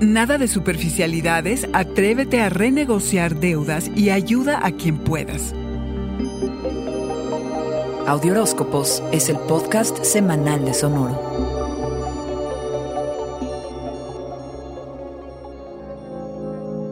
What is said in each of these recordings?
Nada de superficialidades, atrévete a renegociar deudas y ayuda a quien puedas. Audioróscopos es el podcast semanal de Sonoro.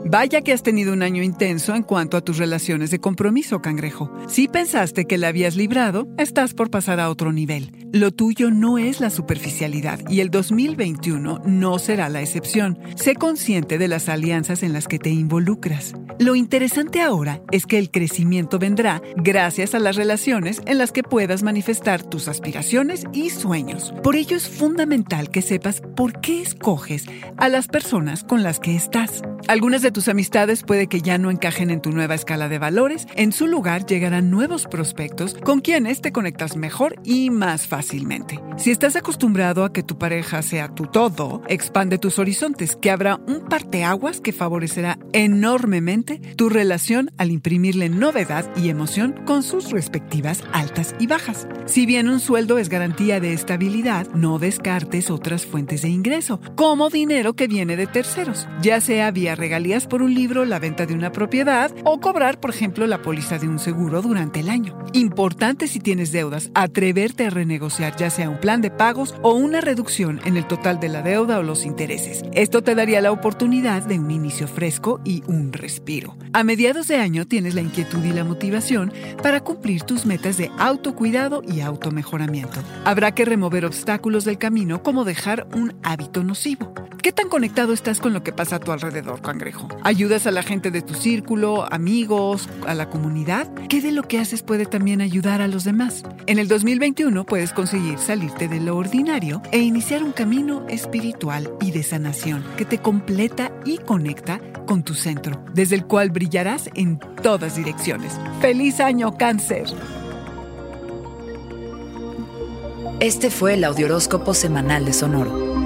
Vaya que has tenido un año intenso en cuanto a tus relaciones de compromiso, cangrejo. Si pensaste que la habías librado, estás por pasar a otro nivel. Lo tuyo no es la superficialidad y el 2021 no será la excepción. Sé consciente de las alianzas en las que te involucras. Lo interesante ahora es que el crecimiento vendrá gracias a las relaciones en las que puedas manifestar tus aspiraciones y sueños. Por ello es fundamental que sepas por qué escoges a las personas con las que estás. Algunas de tus amistades puede que ya no encajen en tu nueva escala de valores. En su lugar llegarán nuevos prospectos con quienes te conectas mejor y más fácilmente. Si estás acostumbrado a que tu pareja sea tu todo, expande tus horizontes, que habrá un parteaguas que favorecerá enormemente tu relación al imprimirle novedad y emoción con sus respectivas altas y bajas. Si bien un sueldo es garantía de estabilidad, no descartes otras fuentes de ingreso, como dinero que viene de terceros, ya sea vía regalías por un libro, la venta de una propiedad o cobrar, por ejemplo, la póliza de un seguro durante el año. Importante si tienes deudas, atreverte a renegociar ya sea un plan de pagos o una reducción en el total de la deuda o los intereses. Esto te daría la oportunidad de un inicio fresco y un respiro. A mediados de año tienes la inquietud y la motivación para cumplir tus metas de autocuidado y automejoramiento. Habrá que remover obstáculos del camino como dejar un hábito nocivo. ¿Qué tan conectado estás con lo que pasa a tu alrededor, cangrejo? ¿Ayudas a la gente de tu círculo, amigos, a la comunidad? ¿Qué de lo que haces puede también ayudar a los demás? En el 2021 puedes conseguir salirte de lo ordinario e iniciar un camino espiritual y de sanación que te completa y conecta con tu centro, desde el cual brillarás en todas direcciones. ¡Feliz año, cáncer! Este fue el Audioróscopo Semanal de Sonoro.